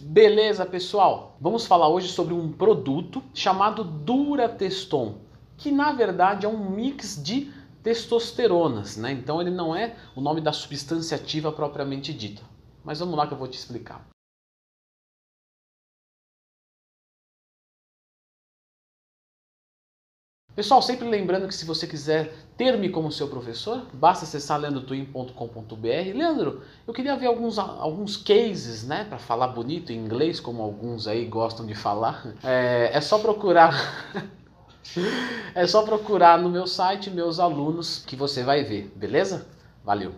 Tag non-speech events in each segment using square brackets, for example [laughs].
Beleza, pessoal? Vamos falar hoje sobre um produto chamado Durateston, que na verdade é um mix de testosteronas, né? Então ele não é o nome da substância ativa propriamente dita. Mas vamos lá que eu vou te explicar. Pessoal, sempre lembrando que se você quiser ter-me como seu professor, basta acessar leandrotwin.com.br. Leandro, eu queria ver alguns, alguns cases, né, para falar bonito em inglês, como alguns aí gostam de falar. É, é só procurar... [laughs] é só procurar no meu site, meus alunos, que você vai ver, beleza? Valeu!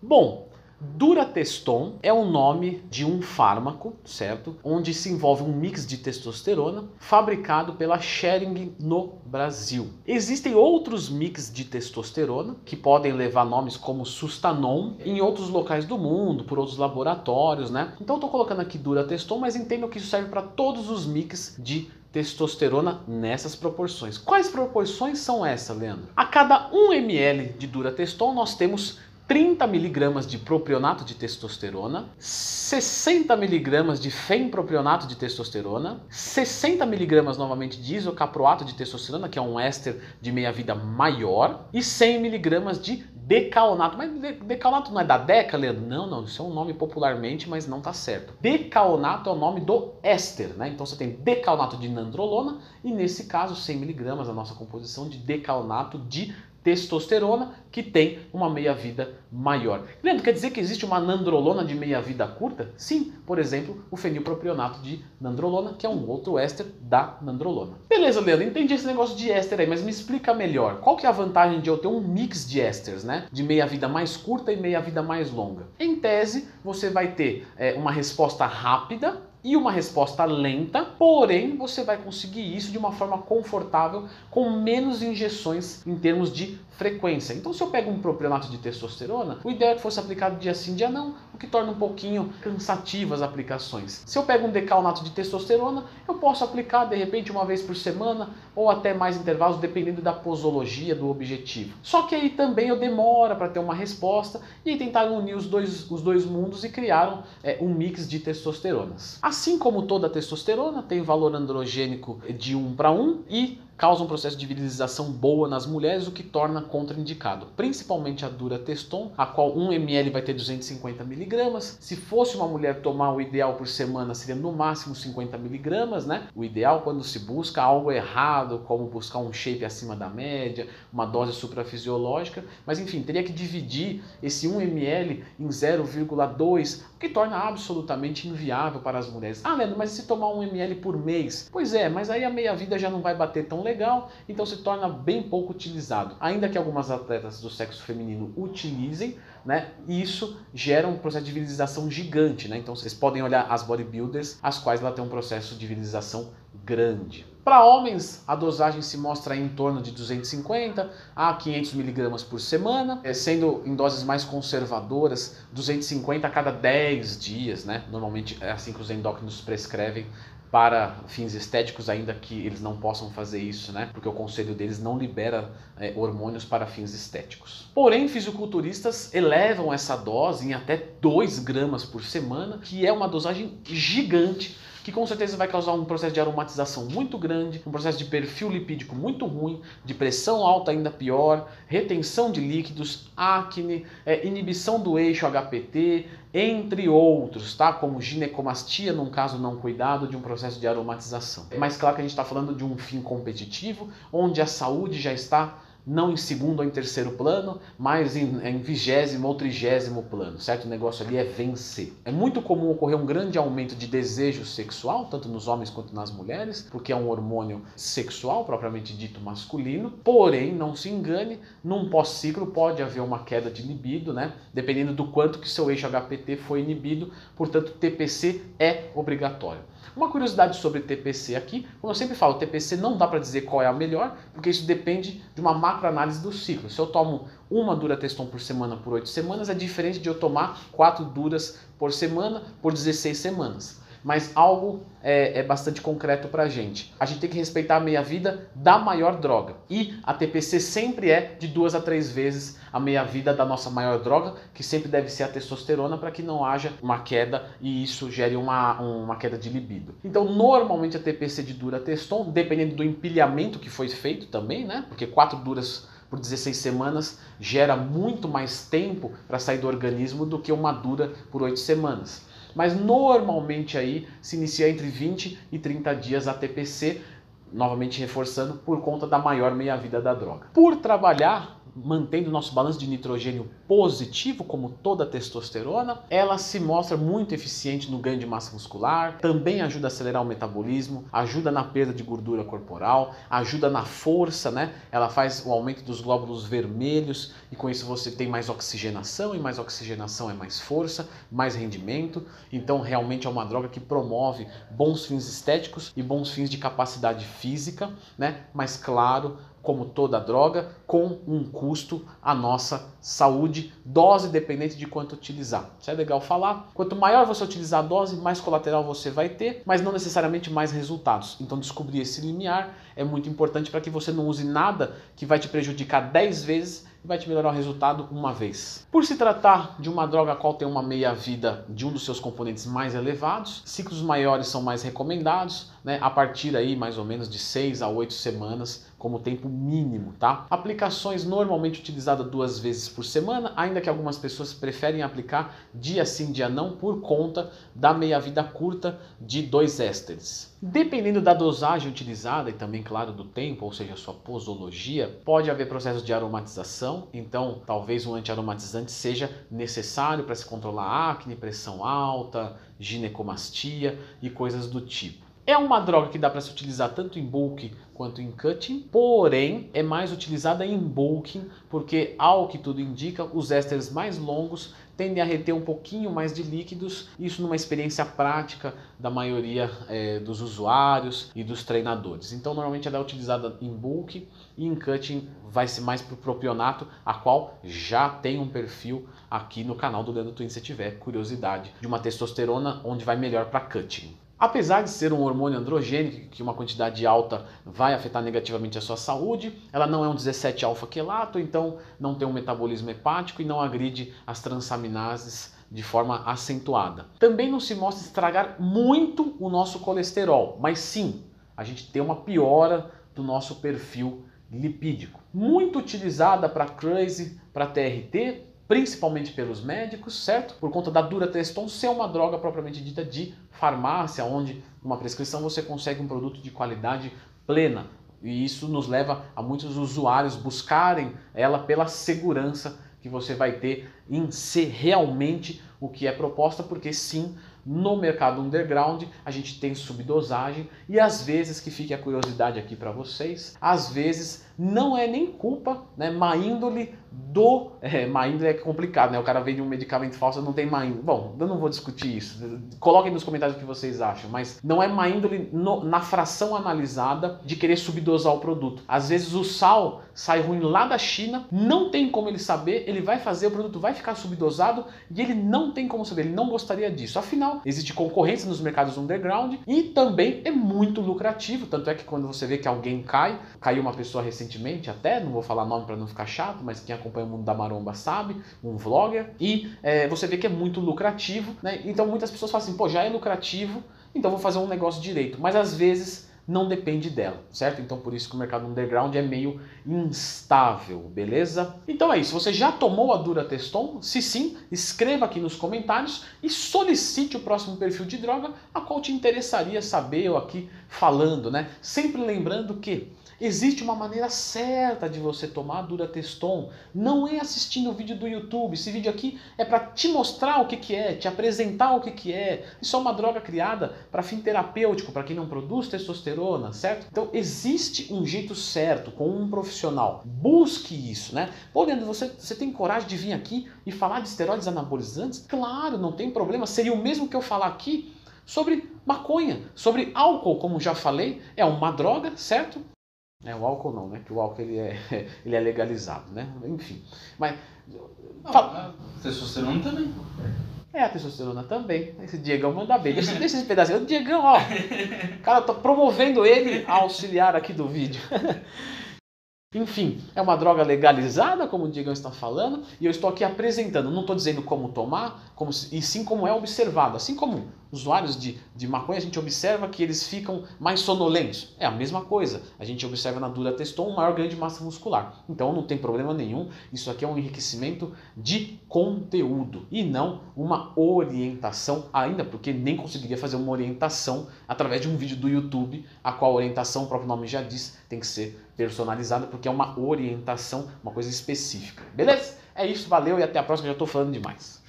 Bom, Durateston é o nome de um fármaco, certo? Onde se envolve um mix de testosterona fabricado pela Schering no Brasil. Existem outros mix de testosterona que podem levar nomes como Sustanon em outros locais do mundo, por outros laboratórios, né? Então estou colocando aqui Durateston, mas entendo que isso serve para todos os mix de testosterona nessas proporções. Quais proporções são essas, Leandro? A cada 1 ml de Durateston nós temos 30 miligramas de propionato de testosterona, 60 miligramas de fenpropionato de testosterona, 60 miligramas novamente de isocaproato de testosterona, que é um éster de meia-vida maior, e 100 miligramas de decaonato. Mas decaonato não é da Deca, Leandro? Não, não, isso é um nome popularmente, mas não está certo. Decaonato é o nome do éster, né? Então você tem decaonato de nandrolona e nesse caso 100 miligramas a nossa composição de decaonato de testosterona que tem uma meia-vida maior. Leandro, quer dizer que existe uma nandrolona de meia-vida curta? Sim, por exemplo, o fenilpropionato de nandrolona, que é um outro éster da nandrolona. Beleza, Leandro, entendi esse negócio de éster aí, mas me explica melhor. Qual que é a vantagem de eu ter um mix de ésteres, né? De meia-vida mais curta e meia-vida mais longa? Em tese, você vai ter é, uma resposta rápida e uma resposta lenta, porém você vai conseguir isso de uma forma confortável, com menos injeções em termos de frequência. Então se eu pego um propionato de testosterona, o ideal é que fosse aplicado dia sim, dia não, o que torna um pouquinho cansativas as aplicações. Se eu pego um decalnato de testosterona, eu posso aplicar de repente uma vez por semana ou até mais intervalos, dependendo da posologia do objetivo. Só que aí também eu demora para ter uma resposta e aí tentaram unir os dois, os dois mundos e criaram é, um mix de testosteronas. Assim como toda testosterona tem valor androgênico de 1 para 1 e causa um processo de virilização boa nas mulheres, o que torna contraindicado, principalmente a Durateston, a qual 1 ml vai ter 250 miligramas. Se fosse uma mulher tomar o ideal por semana seria no máximo 50 miligramas, né? O ideal quando se busca algo errado, como buscar um shape acima da média, uma dose suprafisiológica, mas enfim, teria que dividir esse 1 ml em 0,2, o que torna absolutamente inviável para as mulheres. Ah, Leandro, mas se tomar 1 ml por mês? Pois é, mas aí a meia-vida já não vai bater tão legal, então se torna bem pouco utilizado. Ainda que algumas atletas do sexo feminino utilizem, né, isso gera um processo de virilização gigante. Né? Então vocês podem olhar as bodybuilders, as quais ela tem um processo de virilização grande. Para homens, a dosagem se mostra em torno de 250 a 500 miligramas por semana, eh, sendo em doses mais conservadoras, 250 a cada 10 dias, né? Normalmente é assim que os endócrinos prescrevem para fins estéticos, ainda que eles não possam fazer isso, né? Porque o conselho deles não libera é, hormônios para fins estéticos. Porém, fisiculturistas elevam essa dose em até 2 gramas por semana, que é uma dosagem gigante que com certeza vai causar um processo de aromatização muito grande, um processo de perfil lipídico muito ruim, de pressão alta ainda pior, retenção de líquidos, acne, é, inibição do eixo HPT, entre outros, tá? Como ginecomastia, num caso não cuidado, de um processo de aromatização. Mas claro que a gente está falando de um fim competitivo, onde a saúde já está não em segundo ou em terceiro plano, mas em, em vigésimo ou trigésimo plano, certo? O negócio ali é vencer. É muito comum ocorrer um grande aumento de desejo sexual, tanto nos homens quanto nas mulheres, porque é um hormônio sexual, propriamente dito masculino. Porém, não se engane, num pós-ciclo pode haver uma queda de libido, né? Dependendo do quanto que seu eixo HPT foi inibido, portanto, TPC é obrigatório. Uma curiosidade sobre TPC aqui, como eu sempre falo, TPC não dá para dizer qual é a melhor, porque isso depende de uma macroanálise do ciclo. Se eu tomo uma dura teston por semana por 8 semanas, é diferente de eu tomar 4 duras por semana por 16 semanas. Mas algo é, é bastante concreto para a gente. A gente tem que respeitar a meia-vida da maior droga. E a TPC sempre é de duas a três vezes a meia-vida da nossa maior droga, que sempre deve ser a testosterona, para que não haja uma queda e isso gere uma, uma queda de libido. Então, normalmente a TPC de dura teston, dependendo do empilhamento que foi feito também, né? Porque quatro duras por 16 semanas gera muito mais tempo para sair do organismo do que uma dura por 8 semanas. Mas normalmente aí se inicia entre 20 e 30 dias a TPC, novamente reforçando por conta da maior meia-vida da droga. Por trabalhar mantendo nosso balanço de nitrogênio positivo, como toda testosterona, ela se mostra muito eficiente no ganho de massa muscular, também ajuda a acelerar o metabolismo, ajuda na perda de gordura corporal, ajuda na força, né? Ela faz o aumento dos glóbulos vermelhos e com isso você tem mais oxigenação e mais oxigenação é mais força, mais rendimento. Então realmente é uma droga que promove bons fins estéticos e bons fins de capacidade física, né? Mas claro, como toda droga, com um custo à nossa saúde, dose dependente de quanto utilizar. Isso é legal falar. Quanto maior você utilizar a dose, mais colateral você vai ter, mas não necessariamente mais resultados. Então descobrir esse limiar é muito importante para que você não use nada que vai te prejudicar 10 vezes e vai te melhorar o resultado uma vez. Por se tratar de uma droga a qual tem uma meia-vida de um dos seus componentes mais elevados, ciclos maiores são mais recomendados, né, a partir aí mais ou menos de 6 a 8 semanas como tempo mínimo, tá? Aplicações normalmente utilizadas duas vezes por semana, ainda que algumas pessoas preferem aplicar dia sim, dia não, por conta da meia-vida curta de dois ésteres. Dependendo da dosagem utilizada e também, claro, do tempo, ou seja, sua posologia, pode haver processos de aromatização, então talvez um antiaromatizante seja necessário para se controlar acne, pressão alta, ginecomastia e coisas do tipo. É uma droga que dá para se utilizar tanto em bulk quanto em cutting, porém é mais utilizada em bulking porque, ao que tudo indica, os ésteres mais longos tendem a reter um pouquinho mais de líquidos, isso numa experiência prática da maioria é, dos usuários e dos treinadores. Então, normalmente ela é utilizada em bulk e em cutting vai ser mais para o propionato, a qual já tem um perfil aqui no canal do Leandro Twin se tiver curiosidade de uma testosterona onde vai melhor para cutting. Apesar de ser um hormônio androgênico, que uma quantidade alta vai afetar negativamente a sua saúde, ela não é um 17-alfa-quelato, então não tem um metabolismo hepático e não agride as transaminases de forma acentuada. Também não se mostra estragar muito o nosso colesterol, mas sim, a gente tem uma piora do nosso perfil lipídico. Muito utilizada para crazy, para TRT, principalmente pelos médicos, certo? Por conta da durateston ser uma droga propriamente dita de farmácia, onde uma prescrição você consegue um produto de qualidade plena. E isso nos leva a muitos usuários buscarem ela pela segurança que você vai ter em ser realmente o que é proposta, porque sim, no mercado underground a gente tem subdosagem e às vezes, que fique a curiosidade aqui para vocês, às vezes não é nem culpa, né, má índole do... É, má índole é complicado, né? O cara vende um medicamento falso não tem má índole. Bom, eu não vou discutir isso. Coloquem nos comentários o que vocês acham, mas não é má índole no, na fração analisada de querer subdosar o produto. Às vezes o sal sai ruim lá da China, não tem como ele saber, ele vai fazer, o produto vai ficar subdosado e ele não tem como saber, ele não gostaria disso. Afinal, existe concorrência nos mercados underground e também é muito lucrativo, tanto é que quando você vê que alguém cai, caiu uma pessoa recentemente, até, não vou falar nome para não ficar chato, mas quem acompanha o mundo da maromba sabe, um vlogger, e é, você vê que é muito lucrativo, né? Então muitas pessoas falam assim, pô, já é lucrativo, então vou fazer um negócio direito. Mas às vezes não depende dela, certo? Então por isso que o mercado underground é meio instável, beleza? Então é isso, você já tomou a Dura Teston? Se sim, escreva aqui nos comentários e solicite o próximo perfil de droga a qual te interessaria saber eu aqui falando, né? Sempre lembrando que Existe uma maneira certa de você tomar Durateston. Não é assistindo o vídeo do YouTube. Esse vídeo aqui é para te mostrar o que, que é, te apresentar o que, que é. Isso é uma droga criada para fim terapêutico, para quem não produz testosterona, certo? Então existe um jeito certo com um profissional. Busque isso, né? Pô, Leandro, você, você tem coragem de vir aqui e falar de esteroides anabolizantes? Claro, não tem problema. Seria o mesmo que eu falar aqui sobre maconha, sobre álcool, como já falei, é uma droga, certo? É, o álcool não, né? Que o álcool ele é, [laughs] ele é legalizado, né? Enfim. Mas. Não, fala... Testosterona também. É a testosterona também. Esse Diegão manda bem. Deixa, deixa esse pedacinho. O Diegão, ó. [laughs] Cara, eu tô promovendo ele a auxiliar aqui do vídeo. [laughs] Enfim, é uma droga legalizada, como o Diego está falando, e eu estou aqui apresentando, não estou dizendo como tomar, como, e sim como é observado. Assim como usuários de, de maconha, a gente observa que eles ficam mais sonolentos. É a mesma coisa. A gente observa na dura teston um maior ganho de massa muscular. Então não tem problema nenhum. Isso aqui é um enriquecimento de conteúdo e não uma orientação, ainda porque nem conseguiria fazer uma orientação através de um vídeo do YouTube, a qual orientação, o próprio nome já diz, tem que ser personalizada, porque é uma orientação, uma coisa específica. Beleza? É isso, valeu e até a próxima, já estou falando demais.